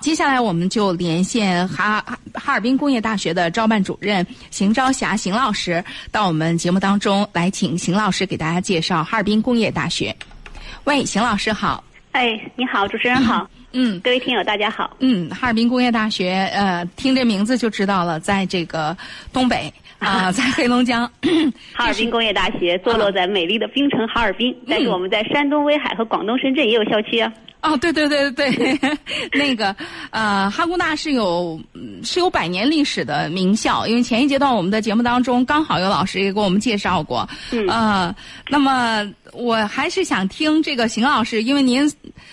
接下来我们就连线哈哈尔滨工业大学的招办主任邢朝霞邢老师到我们节目当中来，请邢老师给大家介绍哈尔滨工业大学。喂，邢老师好。哎，你好，主持人好。嗯，各位听友大家好。嗯，哈尔滨工业大学，呃，听这名字就知道了，在这个东北 啊，在黑龙江。哈尔滨工业大学坐落在美丽的冰城哈尔滨，但是我们在山东威海和广东深圳也有校区啊。哦，对对对对对，那个呃，哈工大是有是有百年历史的名校，因为前一阶段我们的节目当中刚好有老师也给我们介绍过。嗯。呃，那么我还是想听这个邢老师，因为您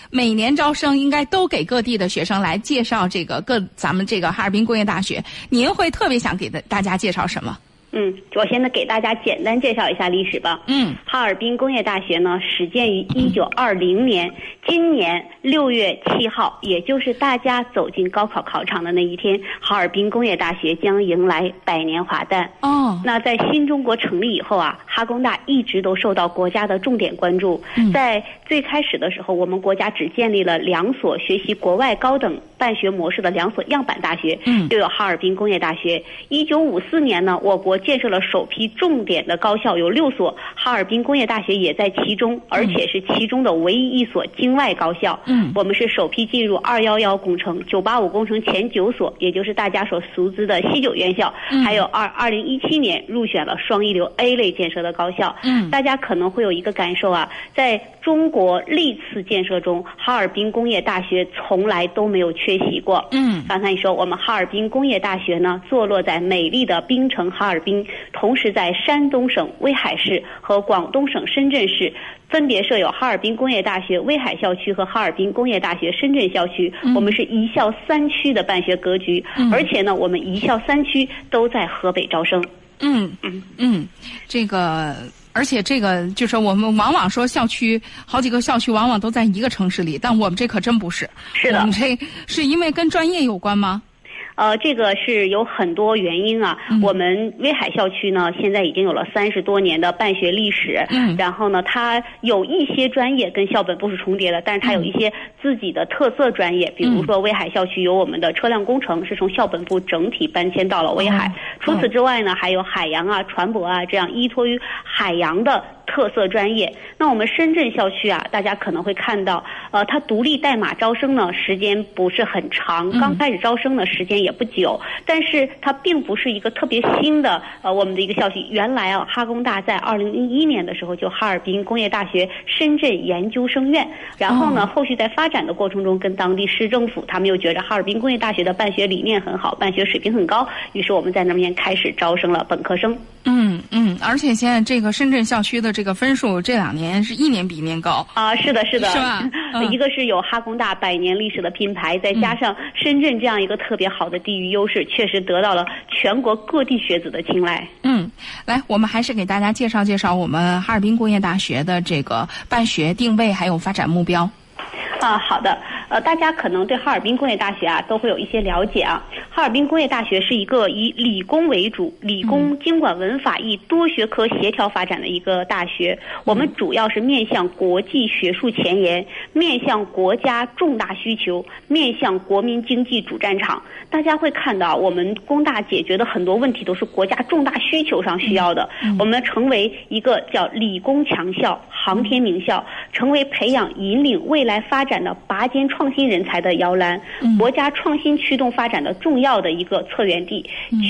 每年招生应该都给各地的学生来介绍这个各咱们这个哈尔滨工业大学，您会特别想给大大家介绍什么？嗯，我现在给大家简单介绍一下历史吧。嗯，哈尔滨工业大学呢，始建于一九二零年，今年六月七号，也就是大家走进高考考场的那一天，哈尔滨工业大学将迎来百年华诞。哦，那在新中国成立以后啊，哈工大一直都受到国家的重点关注。在最开始的时候，我们国家只建立了两所学习国外高等办学模式的两所样板大学，嗯，又有哈尔滨工业大学。一九五四年呢，我国建设了首批重点的高校，有六所，哈尔滨工业大学也在其中，而且是其中的唯一一所境外高校。嗯，我们是首批进入“二幺幺”工程、“九八五”工程前九所，也就是大家所熟知的西九院校，还有二二零一七年入选了双一流 A 类建设的高校。嗯，大家可能会有一个感受啊，在中国历次建设中，哈尔滨工业大学从来都没有缺席过。嗯，刚才你说我们哈尔滨工业大学呢，坐落在美丽的冰城哈尔滨。同时，在山东省威海市和广东省深圳市分别设有哈尔滨工业大学威海校区和哈尔滨工业大学深圳校区。我们是一校三区的办学格局，而且呢，我们一校三区都在河北招生。嗯嗯嗯，这个，而且这个就是我们往往说校区好几个校区往往都在一个城市里，但我们这可真不是。是的，我们这是因为跟专业有关吗？呃，这个是有很多原因啊。我们威海校区呢，现在已经有了三十多年的办学历史。嗯。然后呢，它有一些专业跟校本部是重叠的，但是它有一些自己的特色专业。比如说，威海校区有我们的车辆工程，是从校本部整体搬迁到了威海。除此之外呢，还有海洋啊、船舶啊这样依托于海洋的。特色专业，那我们深圳校区啊，大家可能会看到，呃，它独立代码招生呢，时间不是很长，刚开始招生呢，时间也不久，但是它并不是一个特别新的呃我们的一个校区。原来啊，哈工大在二零零一年的时候就哈尔滨工业大学深圳研究生院，然后呢，后续在发展的过程中，跟当地市政府他们又觉着哈尔滨工业大学的办学理念很好，办学水平很高，于是我们在那边开始招生了本科生。嗯嗯，而且现在这个深圳校区的这个分数这两年是一年比一年高啊，是的，是的，是吧？一个是有哈工大百年历史的品牌，再加上深圳这样一个特别好的地域优势，确实得到了全国各地学子的青睐。嗯，来，我们还是给大家介绍介绍我们哈尔滨工业大学的这个办学定位还有发展目标。啊，好的。呃，大家可能对哈尔滨工业大学啊都会有一些了解啊。哈尔滨工业大学是一个以理工为主、理工经管文法艺多学科协调发展的一个大学。我们主要是面向国际学术前沿，面向国家重大需求，面向国民经济主战场。大家会看到，我们工大解决的很多问题都是国家重大需求上需要的。我们成为一个叫理工强校、航天名校，成为培养引领未来发展的拔尖创新人才的摇篮，国家创新驱动发展的重要的一个策源地，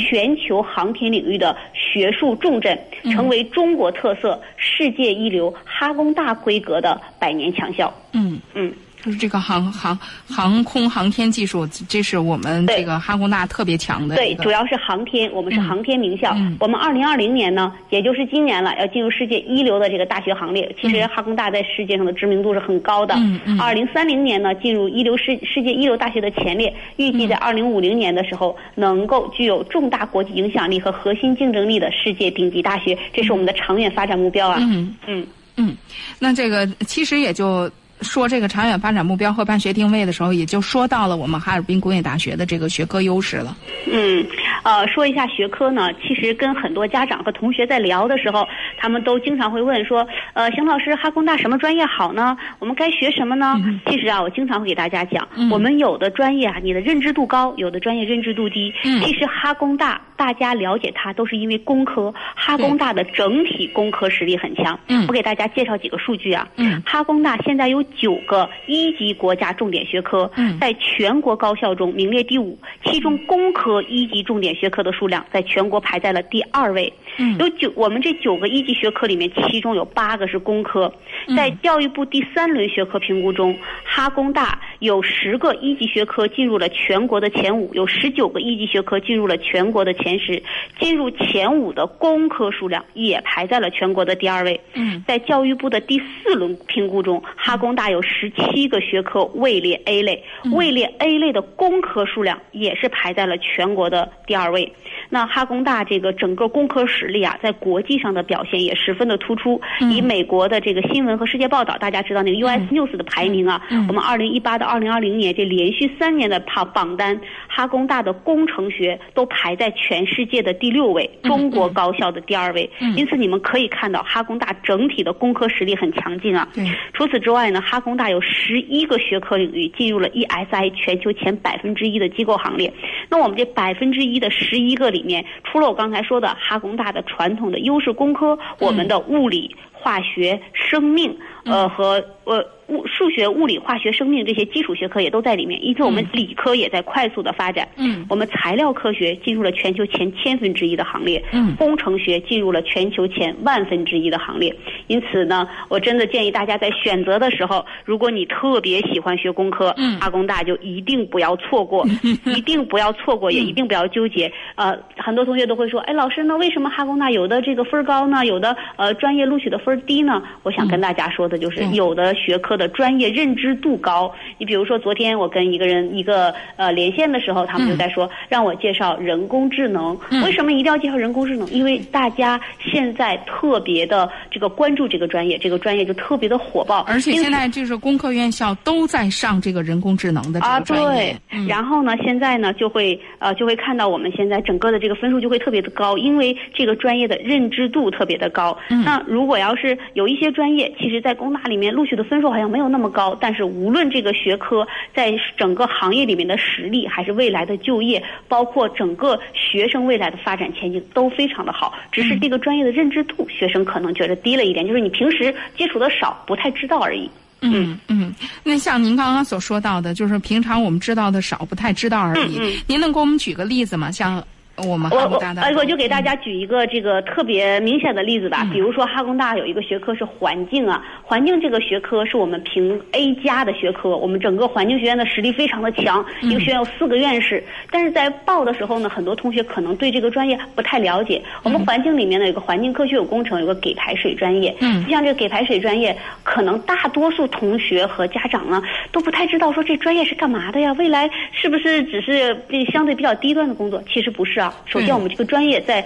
全球航天领域的学术重镇，成为中国特色、世界一流、哈工大规格的百年强校。嗯嗯。就是这个航航航空航天技术，这是我们这个哈工大特别强的。对，主要是航天，我们是航天名校。我们二零二零年呢，也就是今年了，要进入世界一流的这个大学行列。其实哈工大在世界上的知名度是很高的。二零三零年呢，进入一流世世界一流大学的前列。预计在二零五零年的时候，能够具有重大国际影响力和核心竞争力的世界顶级大学，这是我们的长远发展目标啊。嗯嗯嗯，那这个其实也就。说这个长远发展目标和办学定位的时候，也就说到了我们哈尔滨工业大学的这个学科优势了。嗯，呃，说一下学科呢，其实跟很多家长和同学在聊的时候，他们都经常会问说，呃，邢老师，哈工大什么专业好呢？我们该学什么呢？其实啊，我经常会给大家讲，我们有的专业啊，你的认知度高，有的专业认知度低。其实哈工大大家了解它都是因为工科，哈工大的整体工科实力很强。我给大家介绍几个数据啊，哈工大现在有九个一级国家重点学科，在全国高校中名列第五，其中工科一级重点学科的数量在全国排在了第二位。有九，我们这九个一级学科里面，其中有八个是工科。在教育部第三轮学科评估中，哈工大有十个一级学科进入了全国的前五，有十九个一级学科进入了全国的前十。进入前五的工科数量也排在了全国的第二位。嗯在教育部的第四轮评估中，哈工大有十七个学科位列 A 类，位列 A 类的工科数量也是排在了全国的第二位。那哈工大这个整个工科实力啊，在国际上的表现也十分的突出。以美国的这个新闻和世界报道，大家知道那个 US News 的排名啊，我们二零一八到二零二零年这连续三年的榜榜单，哈工大的工程学都排在全世界的第六位，中国高校的第二位。因此你们可以看到，哈工大整体的工科实力很强劲啊。除此之外呢，哈工大有十一个学科领域进入了 ESI 全球前百分之一的机构行列。那我们这百分之一的十一个里面，除了我刚才说的哈工大的传统的优势工科，我们的物理、化学、生命，呃和呃物数学、物理、化学、生命这些基础学科也都在里面。因此，我们理科也在快速的发展。嗯，我们材料科学进入了全球前千分之一的行列。嗯，工程学进入了全球前万分之一的行列。因此呢，我真的建议大家在选择的时候，如果你特别喜欢学工科，嗯哈工大就一定不要错过，一定不要错过，也一定不要纠结。呃，很多同学都会说，哎，老师，那为什么哈工大有的这个分高呢？有的呃专业录取的分儿低呢？我想跟大家说的就是，嗯有的学科的专业认知度高。你比如说，昨天我跟一个人一个呃连线的时候，他们就在说，让我介绍人工智能。嗯为什么一定要介绍人工智能？因为大家现在特别的这个关注这个专业，这个专业就特别的火爆。而且现在就是工科院校都在上这个人工智能的这啊，对，，然后呢，现在呢就会呃就会看到我们现在整个的这个分数就会特别的高，因为这个专业的认知度特别的高。那如果要是有一些专业，其实在工大里面录取的分数好像没有那么高，但是无论这个学科在整个行业里面的实力，还是未来的就业，包括整个学生未来的发展前景都非常的好，只是这个专业的认知度，学生可能觉得低了一点，就是你平时接触的少，不太知道而已。嗯嗯，那像您刚刚所说到的，就是平常我们知道的少，不太知道而已。嗯嗯您能给我们举个例子吗？像我们我我哈工大的，哎，我就给大家举一个这个特别明显的例子吧。嗯比如说哈工大有一个学科是环境啊，环境这个学科是我们评 A 加的学科，我们整个环境学院的实力非常的强，嗯一个学院有四个院士。但是在报的时候呢，很多同学可能对这个专业不太了解。我们环境里面呢有个环境科学有工程，有个给排水专业。嗯像这个给排水专业，可能大多数同学和家长呢都不太知道说这专业是干嘛的呀？未来是不是只是这相对比较低端的工作？其实不是啊。首先，我们这个专业在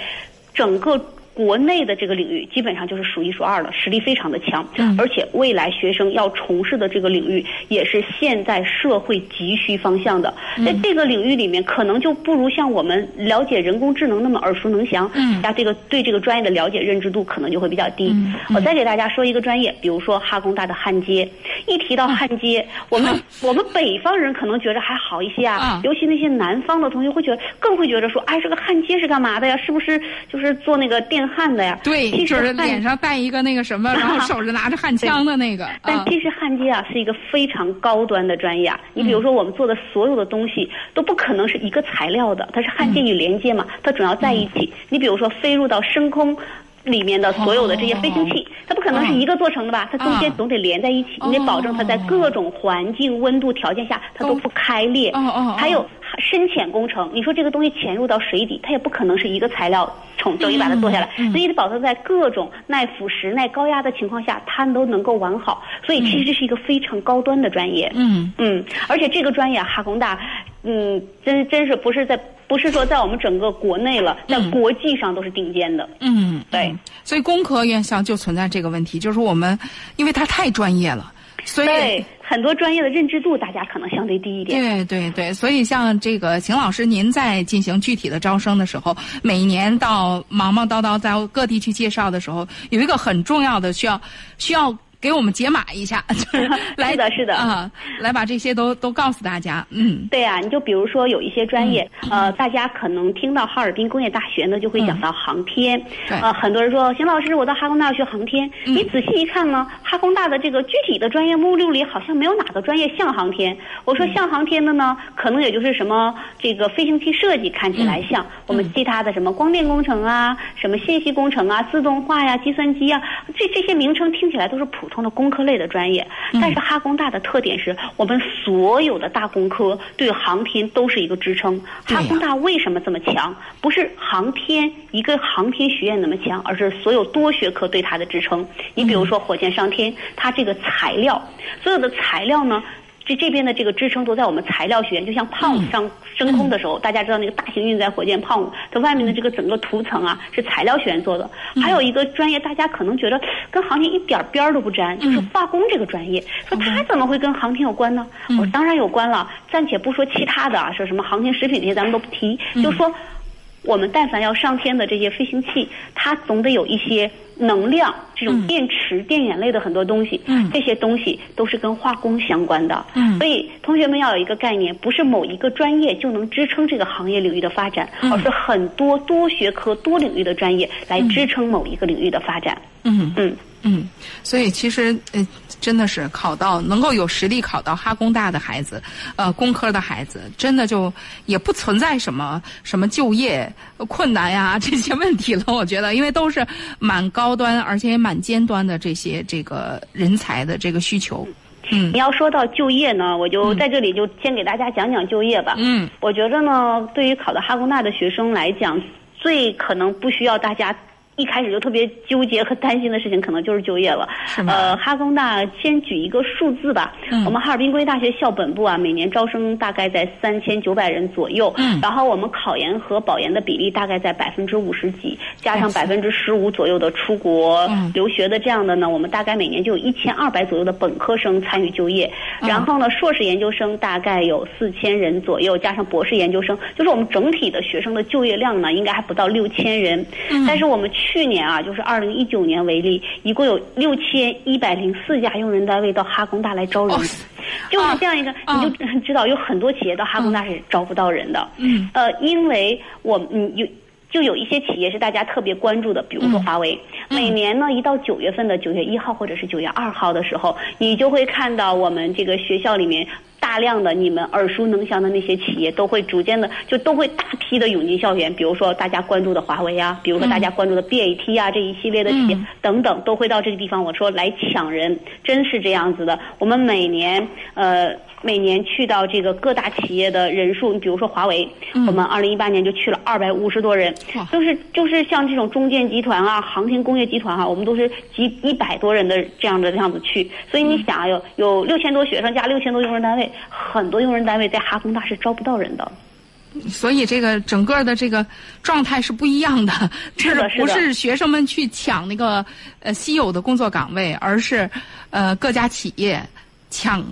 整个国内的这个领域，基本上就是数一数二了，实力非常的强。嗯而且未来学生要从事的这个领域，也是现在社会急需方向的。嗯在这个领域里面，可能就不如像我们了解人工智能那么耳熟能详。嗯大家这个对这个专业的了解认知度可能就会比较低。我再给大家说一个专业，比如说哈工大的焊接。一提到焊接，我们 我们北方人可能觉得还好一些啊，啊尤其那些南方的同学会觉得更会觉得说，哎，这个焊接是干嘛的呀？是不是就是做那个电焊的呀？对，其实就是脸上带一个那个什么，然后手上拿着焊枪的那个。啊但其实焊接啊是一个非常高端的专业啊。你比如说我们做的所有的东西都不可能是一个材料的，它是焊接与连接嘛，它总要在一起。你比如说飞入到升空。里面的所有的这些飞行器，它不可能是一个做成的吧？它中间总得连在一起，你得保证它在各种环境、温度条件下，它都不开裂。还有深浅工程，你说这个东西潜入到水底，它也不可能是一个材料从等于把它做下来，所以得保证在各种耐腐蚀、耐高压的情况下，它都能够完好。所以其实这是一个非常高端的专业。嗯嗯，而且这个专业啊哈工大，嗯，真真是不是在不是说在我们整个国内了，在嗯国际上都是顶尖的。嗯，对嗯。所以工科院校就存在这个问题，就是我们因为它太专业了。所以对很多专业的认知度，大家可能相对低一点。对对对，所以像这个邢老师，您在进行具体的招生的时候，每年到忙忙叨叨在各地去介绍的时候，有一个很重要的需要需要给我们解码一下，就是来是的是的啊，来把这些都都告诉大家。嗯，对啊，你就比如说有一些专业，呃，大家可能听到哈尔滨工业大学呢，就会讲到航天。呃，很多人说，邢老师，我到哈工大学航天。你仔细一看呢，哈工大的这个具体的专业目录里，好像没有哪个专业像航天。我嗯说像航天的呢，可能也就是什么这个飞行器设计看起嗯来像，我们其他的什么光电工程啊，什么信息工程啊，自动化呀、计算机呀，这这些名称听起来都是普通的工科类的专业。嗯但是哈工大的特点是我们所有的大工科对航天都是一个支撑。哈工大为什么这么强？不是航天一个航天学院那么强，而是所有多学科对它的支撑。你比如说火箭上天，它这个材料，所有的材料呢？这这边的这个支撑都在我们材料学院，就像胖子上升空的时候，大家知道那个大型运载火箭胖五，它外面的这个整个涂层啊是材料学院做的。还有一个专业，大家可能觉得跟航天一点边儿都不沾，就是化工这个专业。说它怎么会跟航天有关呢？我说当然有关了，暂且不说其他的啊，说什么航天食品这些咱们都不提，就说。我们但凡要上天的这些飞行器，它总得有一些能量，这种电池、电眼类的很多东西，嗯。这些东西都是跟化工相关的。嗯。所以同学们要有一个概念，不是某一个专业就能支撑这个行业领域的发展，嗯。而是很多多学科、多领域的专业来支撑某一个领域的发展。嗯。嗯，嗯，所以其实呃，真的是考到能够有实力考到哈工大的孩子，呃，工科的孩子，真的就也不存在什么什么就业困难呀 这些问题了。我觉得，因为都是蛮高端而且也蛮尖端的这些这个人才的这个需求。嗯你要说到就业呢，我就在这里就先给大家讲讲就业吧。嗯我觉得呢，对于考到哈工大的学生来讲，最可能不需要大家一开始就特别纠结和担心的事情，可能就是就业了。是吗呃，哈工大先举一个数字吧。嗯我们哈尔滨工业大学校本部啊，每年招生大概在三千九百人左右。嗯然后我们考研和保研的比例大概在百分之五十几，加上百分之十五左右的出国嗯留学的这样的呢，我们大概每年就有一千二百左右的本科生参与就业。嗯然后呢，硕士研究生大概有四千人左右，加上博士研究生，就是我们整体的学生的就业量呢，应该还不到六千人。嗯但是我们去年啊，就是二零一九年为例，一共有六千一百零四家用人单位到哈工大来招人。哦就是这样一个，啊你就知道有很多企业到哈工大是招不到人的。嗯呃，因为我嗯有。就有一些企业是大家特别关注的，比如说嗯华为。每年呢，一到九月份的九月一号或者是九月二号的时候，你就会看到我们这个学校里面大量的你们耳熟能详的那些企业，都会逐渐的就都会大批的涌进校园。比如说大家关注的华为啊，比如说大家关注的 BAT 啊、这一系列的企业、嗯等等，都会到这个地方。我说来抢人，真是这样子的。我们每年呃。每年去到这个各大企业的人数，你比如说华为，嗯我们二零一八年就去了二百五十多人哇，就是就是像这种中建集团啊、航天工业集团啊，我们都是几一百多人的这样的这样子去。所以你想啊，有有六千多学生加六千多用人单位，很多用人单位在哈工大是招不到人的。所以这个整个的这个状态是不一样的，就是的是不是学生们去抢那个呃稀有的工作岗位，而是呃各家企业抢。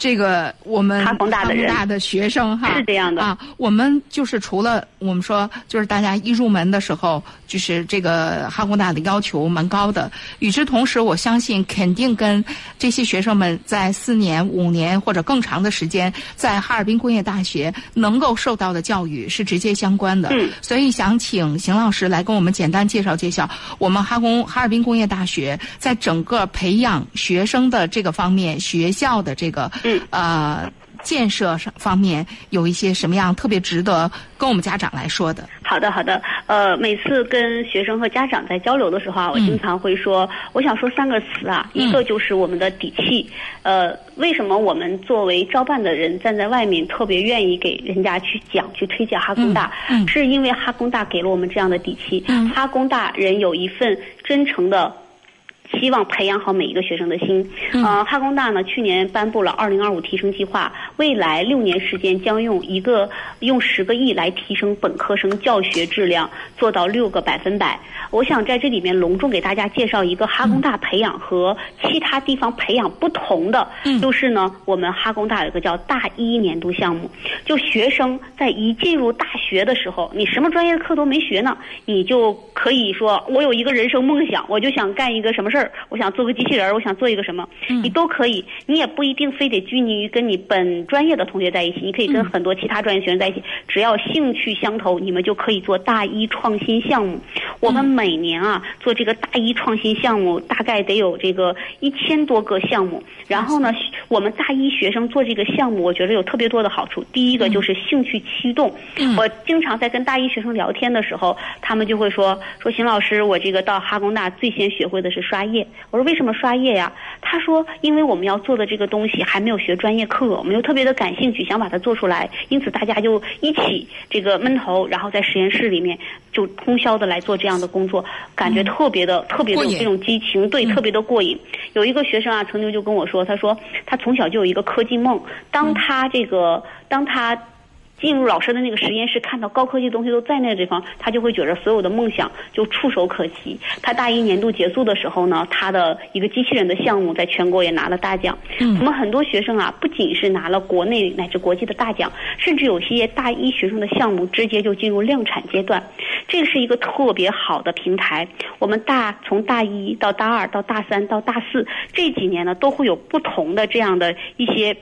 这个我们哈工大的人。大的学生哈。是这样的。啊，我们就是除了我们说，就是大家一入门的时候，就是这个哈工大的要求蛮高的。与之同时，我相信肯定跟这些学生们在四年、五年或者更长的时间在哈尔滨工业大学能够受到的教育是直接相关的。嗯所以想请邢老师来跟我们简单介绍介绍我们哈工哈尔滨工业大学在整个培养学生的这个方面，学校的这个、嗯呃建设上方面有一些什么样特别值得跟我们家长来说的？好的，好的。呃，每次跟学生和家长在交流的时候啊，我嗯经常会说，我想说三个词啊，嗯一个就是我们的底气。呃，为什么我们作为招办的人站在外面特别愿意给人家去讲、去推荐哈工大？嗯嗯是因为哈工大给了我们这样的底气。嗯哈工大人有一份真诚的。希望培养好每一个学生的心。呃，哈工大呢去年颁布了二零二五提升计划，未来六年时间将用一个用十个亿来提升本科生教学质量，做到六个百分百。我想在这里面隆重给大家介绍一个哈工大培养和其他地方培养不同的，就是呢，我们哈工大有一个叫大一年度项目，就学生在一进入大学的时候，你什么专业的课都没学呢，你就可以说我有一个人生梦想，我就想干一个什么事儿，我想做个机器人，我想做一个什么，你都可以，你也不一定非得拘泥于跟你本专业的同学在一起，你可以跟很多其他专业学生在一起，只要兴趣相投，你们就可以做大一创新项目。我们每年啊做这个大一创新项目，大概得有这个一千多个项目。然后呢，我们大一学生做这个项目，我觉得有特别多的好处。第一个就是兴趣驱动。我经常在跟大一学生聊天的时候，他们就会说说邢老师，我这个到哈工大最先学会的是刷页。我说为什么刷页呀？他说因为我们要做的这个东西还没有学专业课，我们又特别的感兴趣，想把它做出来，因此大家就一起这个闷头，然后在实验室里面就通宵的来做这样。这样的工作，感觉特别的、特别的有这种激情，对，特别的过瘾。有一个学生啊，曾经就跟我说，他说他从小就有一个科技梦，当他这个，当他。进入老师的那个实验室，看到高科技东西都在那个地方，他就会觉得所有的梦想就触手可及。他大一年度结束的时候呢，他的一个机器人的项目在全国也拿了大奖。我们很多学生啊，不仅是拿了国内乃至国际的大奖，甚至有些大一学生的项目直接就进入量产阶段。这是一个特别好的平台。我们大从大一到大二到大三到大四这几年呢，都会有不同的这样的一些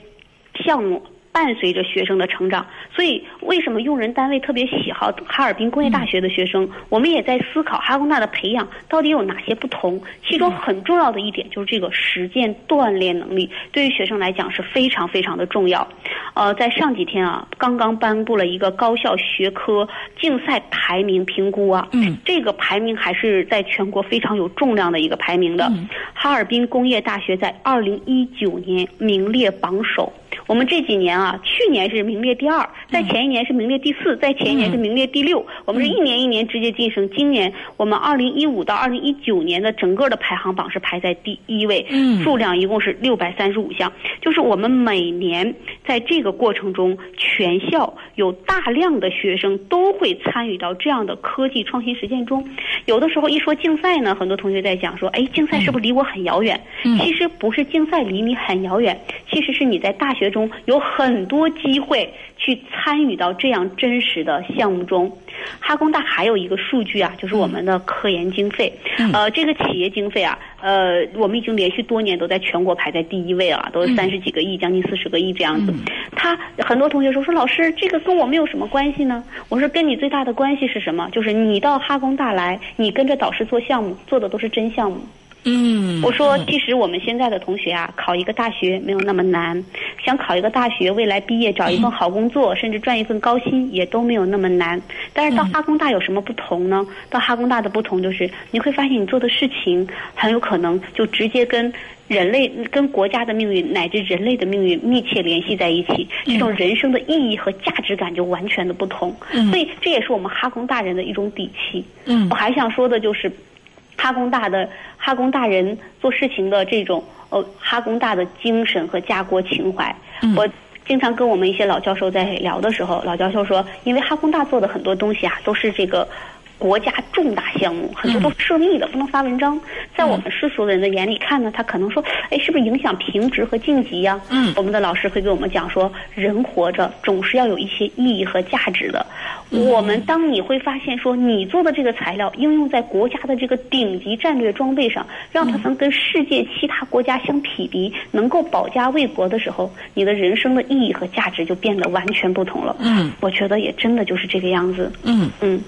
项目。伴随着学生的成长，所以为什么用人单位特别喜好哈尔滨工业大学的学生？我们也在思考哈工大的培养到底有哪些不同。其中很重要的一点就是这个实践锻炼能力，对于学生来讲是非常非常的重要。呃，在上几天啊，刚刚颁布了一个高校学科竞赛排名评估啊，嗯，这个排名还是在全国非常有重量的一个排名的。哈尔滨工业大学在二零一九年名列榜首。我们这几年啊，去年是名列第二，在前一年是名列第四，在前一年是名列第六。我们是一年一年直接晋升。今年我们二零一五到二零一九年的整个的排行榜是排在第一位，数量一共是六百三十五项。就是我们每年在这个过程中，全校有大量的学生都会参与到这样的科技创新实践中。有的时候一说竞赛呢，很多同学在讲说，哎，竞赛是不是离我很遥远？其实不是竞赛离你很遥远，其实是你在大学中。有很多机会去参与到这样真实的项目中。哈工大还有一个数据啊，就是我们的科研经费。呃，这个企业经费啊，呃，我们已经连续多年都在全国排在第一位了，都是三十几个亿，将近四十个亿这样子。他很多同学说说老师，这个跟我们有什么关系呢？我说跟你最大的关系是什么？就是你到哈工大来，你跟着导师做项目，做的都是真项目。嗯，我说，其实我们现在的同学啊，考一个大学没有那么难，想考一个大学，未来毕业找一份好工作，甚至赚一份高薪，也都没有那么难。但是到哈工大有什么不同呢？到哈工大的不同就是，你会发现你做的事情很有可能就直接跟人类、跟国家的命运乃至人类的命运密切联系在一起，这种人生的意义和价值感就完全的不同。所以这也是我们哈工大人的一种底气。嗯，我还想说的就是。哈工大的哈工大人做事情的这种呃哈工大的精神和家国情怀，我经常跟我们一些老教授在聊的时候，老教授说，因为哈工大做的很多东西啊，都是这个。国家重大项目很多都涉密的，不能发文章。在我们世俗的人的眼里看呢，他可能说，哎，是不是影响评职和晋级呀？嗯，我们的老师会给我们讲说，人活着总是要有一些意义和价值的。我们当你会发现说，你做的这个材料应用在国家的这个顶级战略装备上，让它能跟世界其他国家相匹敌，能够保家卫国的时候，你的人生的意义和价值就变得完全不同了。嗯，我觉得也真的就是这个样子。嗯嗯，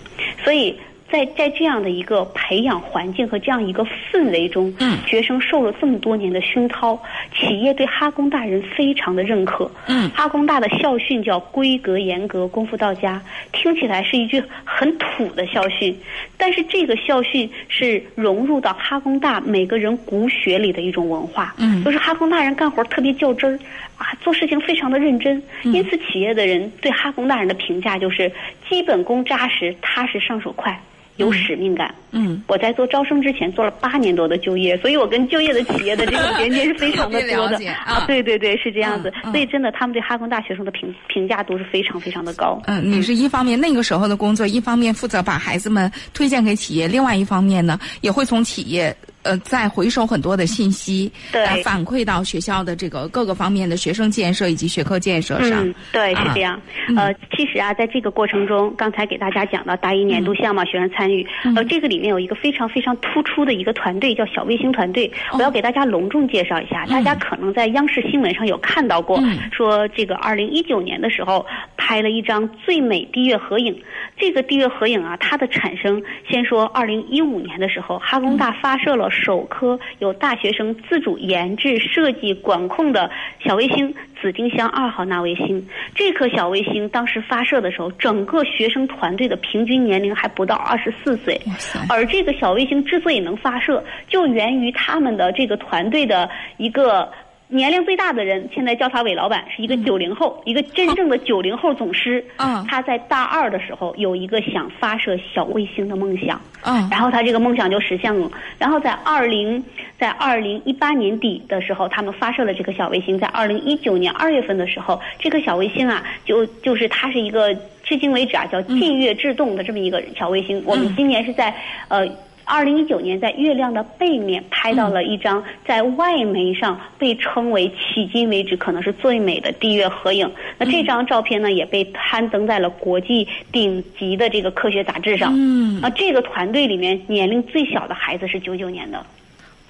所以。在在这样的一个培养环境和这样一个氛围中，嗯，学生受了这么多年的熏陶，企业对哈工大人非常的认可，嗯，哈工大的校训叫规格严格，功夫到家，听起来是一句很土的校训，但是这个校训是融入到哈工大每个人骨血里的一种文化，嗯，就是哈工大人干活特别较真儿，啊，做事情非常的认真，因此企业的人对哈工大人的评价就是基本功扎实，踏实上手快。有使命感。嗯，我在做招生之前做了八年多的就业，所以我跟就业的企业的这个连 接是非常的多的啊。对对对，是这样子。所以真的，他们对哈工大学生的评评价都是非常非常的高。嗯，你是一方面那个时候的工作，一方面负责把孩子们推荐给企业，另外一方面呢，也会从企业。呃，再回收很多的信息，对，反馈到学校的这个各个方面的学生建设以及学科建设上。嗯，对，是这样。呃，其实啊，在这个过程中，刚才给大家讲到大一年度项目学生参与，呃，这个里面有一个非常非常突出的一个团队，叫小卫星团队。我要给大家隆重介绍一下，大家可能在央视新闻上有看到过，说这个二零一九年的时候拍了一张最美地月合影。这个地月合影啊，它的产生，先说二零一五年的时候，哈工大发射了。首颗由大学生自主研制、设计、管控的小卫星“紫丁香二号”纳卫星，这颗小卫星当时发射的时候，整个学生团队的平均年龄还不到二十四岁。而这个小卫星之所以能发射，就源于他们的这个团队的一个。年龄最大的人，现在叫他韦老板，是一个九零后，一个真正的九零后总师。啊，他在大二的时候有一个想发射小卫星的梦想。啊，然后他这个梦想就实现了。然后在二零在二零一八年底的时候，他们发射了这个小卫星。在二零一九年二月份的时候，这个小卫星啊，就就是它是一个至今为止啊叫近月制动的这么一个小卫星。我们今年是在呃。二零一九年，在月亮的背面拍到了一张在外媒上被称为迄今为止可能是最美的地月合影。那这张照片呢，也被刊登在了国际顶级的这个科学杂志上。嗯，啊，这个团队里面年龄最小的孩子是九九年的。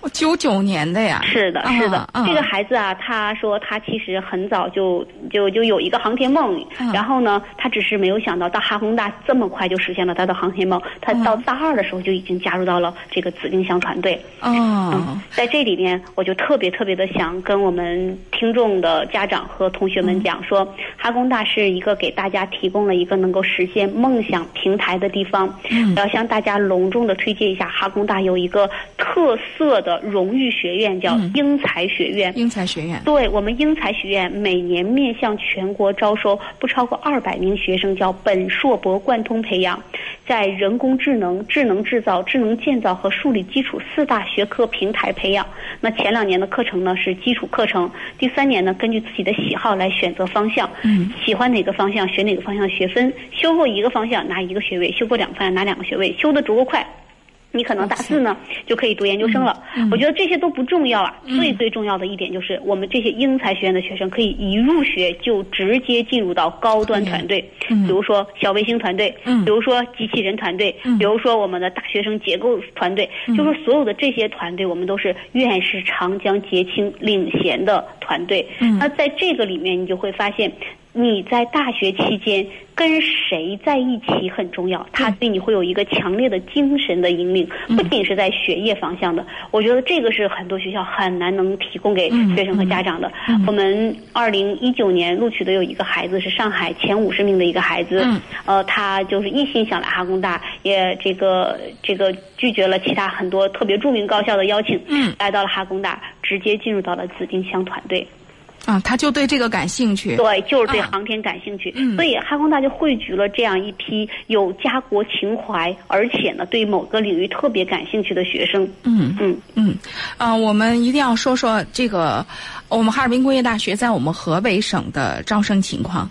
九九年的呀，是的，是的，这个孩子啊，他说他其实很早就就就有一个航天梦，然后呢，他只是没有想到到哈工大这么快就实现了他的航天梦。他到大二的时候就已经加入到了这个紫丁香团队。哦，在这里面，我就特别特别的想跟我们听众的家长和同学们讲说，哈工大是一个给大家提供了一个能够实现梦想平台的地方。嗯，要向大家隆重的推荐一下，哈工大有一个特色的。荣誉学院叫英才学院，英才学院。对我们英才学院每年面向全国招收不超过二百名学生，叫本硕博贯通培养，在人工智能、智能制造、智能建造和数理基础四大学科平台培养。那前两年的课程呢是基础课程，第三年呢根据自己的喜好来选择方向，嗯，喜欢哪个方向选哪个方向学分，修过一个方向拿一个学位，修过两个方向拿两个学位，修的足够快。你可能大四呢就可以读研究生了。我觉得这些都不重要啊，最最重要的一点就是我们这些英才学院的学生可以一入学就直接进入到高端团队，比如说小卫星团队，比如说机器人团队，比如说我们的大学生结构团队，就是所有的这些团队，我们都是院士长江结清领衔的团队。那在这个里面，你就会发现。你在大学期间跟谁在一起很重要，他对你会有一个强烈的精神的引领，不仅是在学业方向的。我觉得这个是很多学校很难能提供给学生和家长的。我们二零一九年录取的有一个孩子是上海前五十名的一个孩子，呃，他就是一心想来哈工大，也这个这个拒绝了其他很多特别著名高校的邀请，来到了哈工大，直接进入到了紫金香团队。啊，他就对这个感兴趣，对，就是对航天感兴趣，所以哈工大就汇聚了这样一批有家国情怀，而且呢，对某个领域特别感兴趣的学生。嗯嗯嗯，啊，我们一定要说说这个，我们哈尔滨工业大学在我们河北省的招生情况。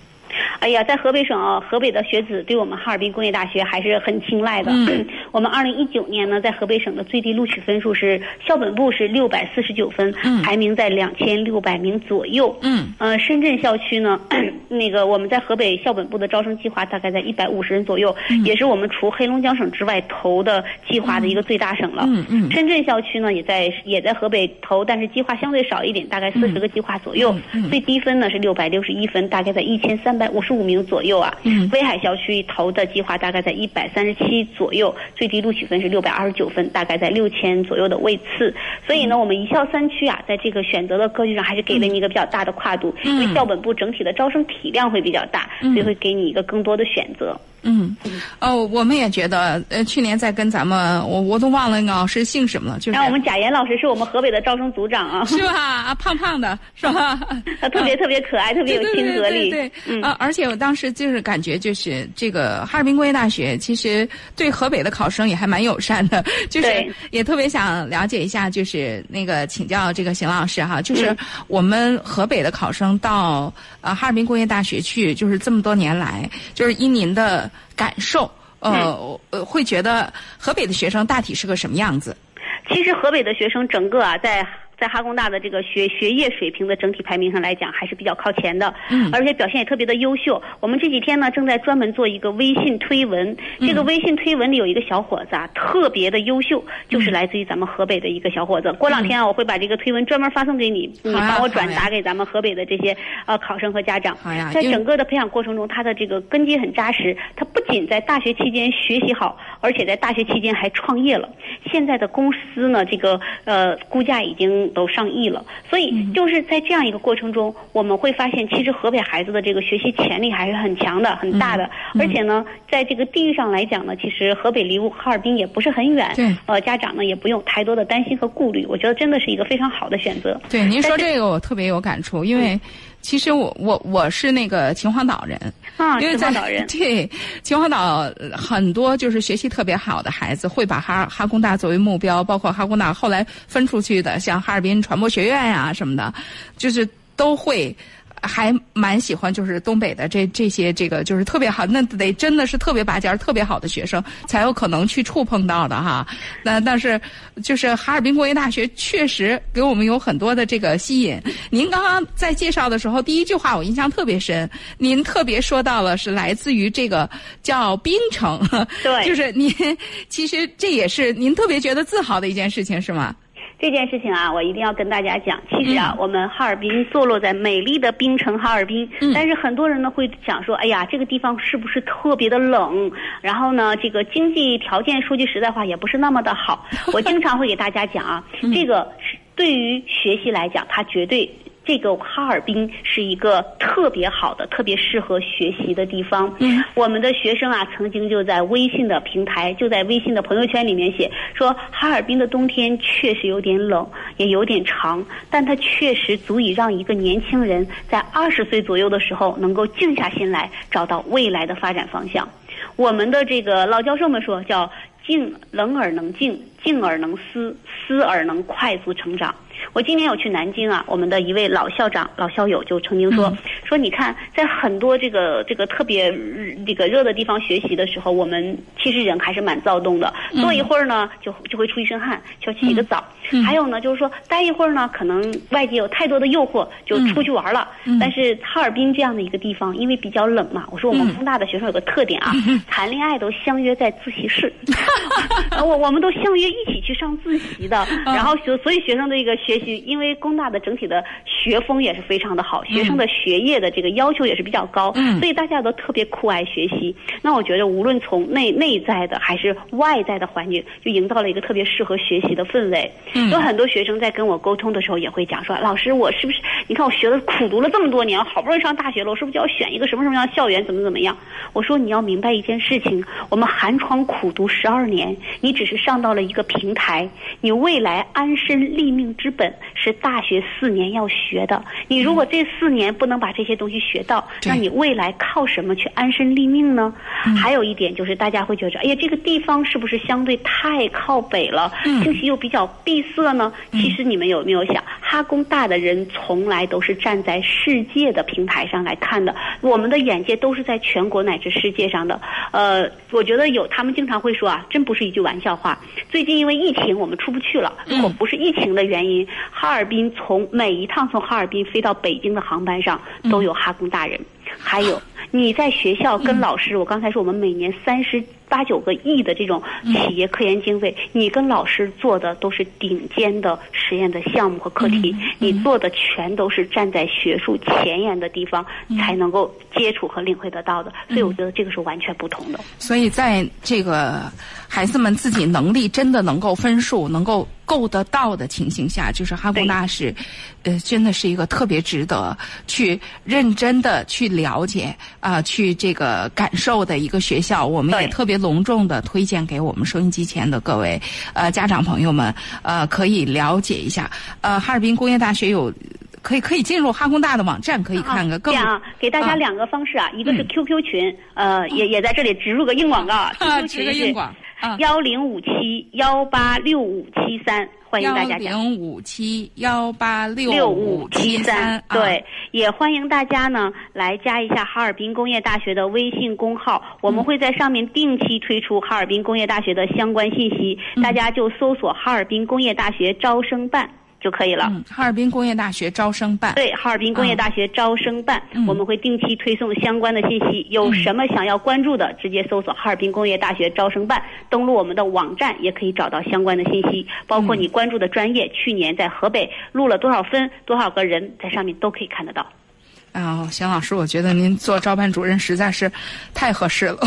哎呀，在河北省啊，河北的学子对我们哈尔滨工业大学还是很青睐的。嗯，我们二零一九年呢，在河北省的最低录取分数是校本部是六百四十九分，排名在两千六百名左右。嗯，呃，深圳校区呢，那个我们在河北校本部的招生计划大概在一百五十人左右，也是我们除黑龙江省之外投的计划的一个最大省了。嗯嗯，深圳校区呢也在也在河北投，但是计划相对少一点，大概四十个计划左右。嗯，最低分呢是六百六十一分，大概在一千三百五十。十五名左右啊，威海校区投的计划大概在一百三十七左右，最低录取分是六百二十九分，大概在六千左右的位次。所以呢，我们一校三区啊，在这个选择的格局上，还是给了你一个比较大的跨度，因为校本部整体的招生体量会比较大，所以会给你一个更多的选择。嗯，哦，我们也觉得，呃，去年在跟咱们，我我都忘了那个老师姓什么了，就是。然后我们贾岩老师是我们河北的招生组长啊。是吧？啊，胖胖的，是吧？他特别特别可爱，特别有亲和力。对对啊，而且我当时就是感觉，就是这个哈尔滨工业大学其实对河北的考生也还蛮友善的，就是也特别想了解一下，就是那个请教这个邢老师哈，就是我们河北的考生到呃哈尔滨工业大学去，就是这么多年来，就是依您的。感受，呃，呃，会觉得河北的学生大体是个什么样子？其实河北的学生整个啊，在。在哈工大的这个学学业水平的整体排名上来讲，还是比较靠前的，嗯，而且表现也特别的优秀。我们这几天呢，正在专门做一个微信推文，这个微信推文里有一个小伙子啊，特别的优秀，就是来自于咱们河北的一个小伙子。过两天啊，我会把这个推文专门发送给你，你帮我转达给咱们河北的这些呃考生和家长。好呀，在整个的培养过程中，他的这个根基很扎实，他不仅在大学期间学习好，而且在大学期间还创业了。现在的公司呢，这个呃估价已经都上亿了，所以就是在这样一个过程中，我们会发现，其实河北孩子的这个学习潜力还是很强的、很大的。而且呢，在这个地域上来讲呢，其实河北离哈尔滨也不是很远，对呃，家长呢也不用太多的担心和顾虑。我觉得真的是一个非常好的选择。对，您说这个我特别有感触，因为。其实我我我是那个秦皇岛人，啊，秦皇岛人，对，秦皇岛很多就是学习特别好的孩子会把哈哈工大作为目标，包括哈工大后来分出去的，像哈尔滨传播学院呀什么的，就是都会。还蛮喜欢，就是东北的这这些这个就是特别好，那得真的是特别拔尖、特别好的学生才有可能去触碰到的哈。那但是就是哈尔滨工业大学确实给我们有很多的这个吸引。您刚刚在介绍的时候，第一句话我印象特别深，您特别说到了是来自于这个叫冰城，对，就是您其实这也是您特别觉得自豪的一件事情，是吗？这件事情啊，我一定要跟大家讲。其实啊，我们哈尔滨坐落在美丽的冰城哈尔滨，但是很多人呢会想说，哎呀，这个地方是不是特别的冷？然后呢，这个经济条件说句实在话也不是那么的好。我经常会给大家讲啊，这个对于学习来讲，它绝对。这个哈尔滨是一个特别好的、特别适合学习的地方。嗯，我们的学生啊，曾经就在微信的平台，就在微信的朋友圈里面写说，哈尔滨的冬天确实有点冷，也有点长，但它确实足以让一个年轻人在二十岁左右的时候，能够静下心来，找到未来的发展方向。我们的这个老教授们说，叫静冷而能静，静而能思，思而能快速成长。我今年有去南京啊，我们的一位老校长、老校友就曾经说说，你看，在很多这个这个特别这个热的地方学习的时候，我们其实人还是蛮躁动的，坐一会儿呢就就会出一身汗，需要洗个澡。还有呢，就是说待一会儿呢，可能外界有太多的诱惑，就出去玩了。但是哈尔滨这样的一个地方，因为比较冷嘛，我说我们工大的学生有个特点啊，谈恋爱都相约在自习室，我我们都相约一起去上自习的，然后所所以学生的一个。学习，因为工大的整体的学风也是非常的好，学生的学业的这个要求也是比较高，所以大家都特别酷爱学习。那我觉得，无论从内内在的还是外在的环境，就营造了一个特别适合学习的氛围。有很多学生在跟我沟通的时候也会讲说：“老师，我是不是？你看我学了苦读了这么多年，好不容易上大学了，我是不是就要选一个什么什么样的校园？怎么怎么样？”我说：“你要明白一件事情，我们寒窗苦读十二年，你只是上到了一个平台，你未来安身立命之。”本是大学四年要学的，你如果这四年不能把这些东西学到，那你未来靠什么去安身立命呢？还有一点就是，大家会觉得，哎呀，这个地方是不是相对太靠北了？信息又比较闭塞呢？其实你们有没有想，哈工大的人从来都是站在世界的平台上来看的，我们的眼界都是在全国乃至世界上的。呃，我觉得有，他们经常会说啊，真不是一句玩笑话。最近因为疫情，我们出不去了。如果不是疫情的原因，哈尔滨从每一趟从哈尔滨飞到北京的航班上都有哈工大人，还有你在学校跟老师，我刚才说我们每年三十八九个亿的这种企业科研经费，你跟老师做的都是顶尖的实验的项目和课题，你做的全都是站在学术前沿的地方才能够接触和领会得到的。所以我觉得这个是完全不同的。所以在这个孩子们自己能力真的能够分数能够够得到的情形下，就是哈工大是，呃，真的是一个特别值得去认真的去了解啊、去这个感受的一个学校。我们也特别隆重的推荐给我们收音机前的各位呃家长朋友们，呃，可以了解一下。呃，哈尔滨工业大学有。可以可以进入哈工大的网站，可以看个更这样啊，给大家啊两个方式啊，一个是嗯 QQ 群，呃，也也在这里植入个硬广告 啊植个群是硬广啊。幺零五七幺八六五七三，欢迎大家加。幺零五七幺八六六五五七三，啊。对，也欢迎大家呢来加一下哈尔滨工业大学的微信公号，我嗯。们会在上面定期推出哈尔滨工业大学的相关信息，嗯。大家就搜索哈尔滨工业大学招生办就可以了。嗯，哈尔滨工业大学招生办。对，哈尔滨工业大学招生办，嗯我们会定期推送相关的信息。有什么想要关注的，直接搜索哈尔滨工业大学招生办，登录我们的网站也可以找到相关的信息，包括你关注的专业，去年在河北录了多少分，多少个人，在上面都可以看得到。啊，邢老师，我觉得您做招办主任实在是太合适了。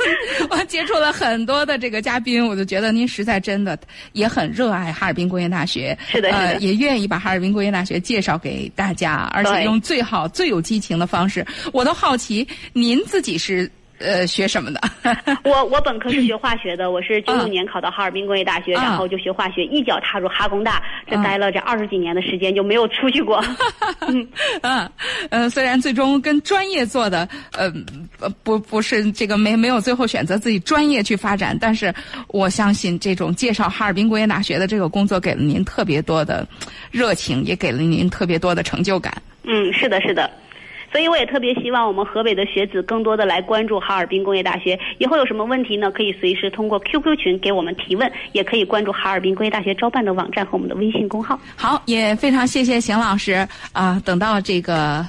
我接触了很多的这个嘉宾，我就觉得您实在真的也很热爱哈尔滨工业大学，是的是的呃，也愿意把哈尔滨工业大学介绍给大家，而且用最好、最有激情的方式。我都好奇，您自己是呃学什么的？我我本科是学化学的，我是九五嗯年考到哈尔滨工业大学，嗯然后就学化学，一脚踏入哈工大，这嗯待了这二十几年的时间就没有出去过。嗯，嗯，呃，虽然最终跟专业做的，呃，呃不不是这个没没有最后选择自己专业去发展，但是我相信这种介绍哈尔滨工业大学的这个工作给了您特别多的热情，也给了您特别多的成就感。嗯，是的，是的。所以我也特别希望我们河北的学子更多的来关注哈尔滨工业大学。以后有什么问题呢，可以随时通过 QQ 群给我们提问，也可以关注哈尔滨工业大学招办的网站和我们的微信公号。好，也非常谢谢邢老师啊、等到这个。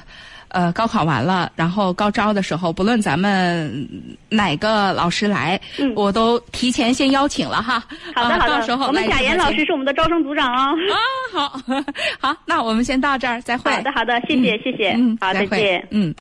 呃，高考完了，然后高招的时候，不论咱们哪个老师来，嗯我都提前先邀请了哈。好的，啊好的。到时候我们贾岩老师是我们的招生组长哦。啊，好，好，那我们先到这儿，再会。好的，好的，谢谢，谢谢。嗯，好，再见。嗯。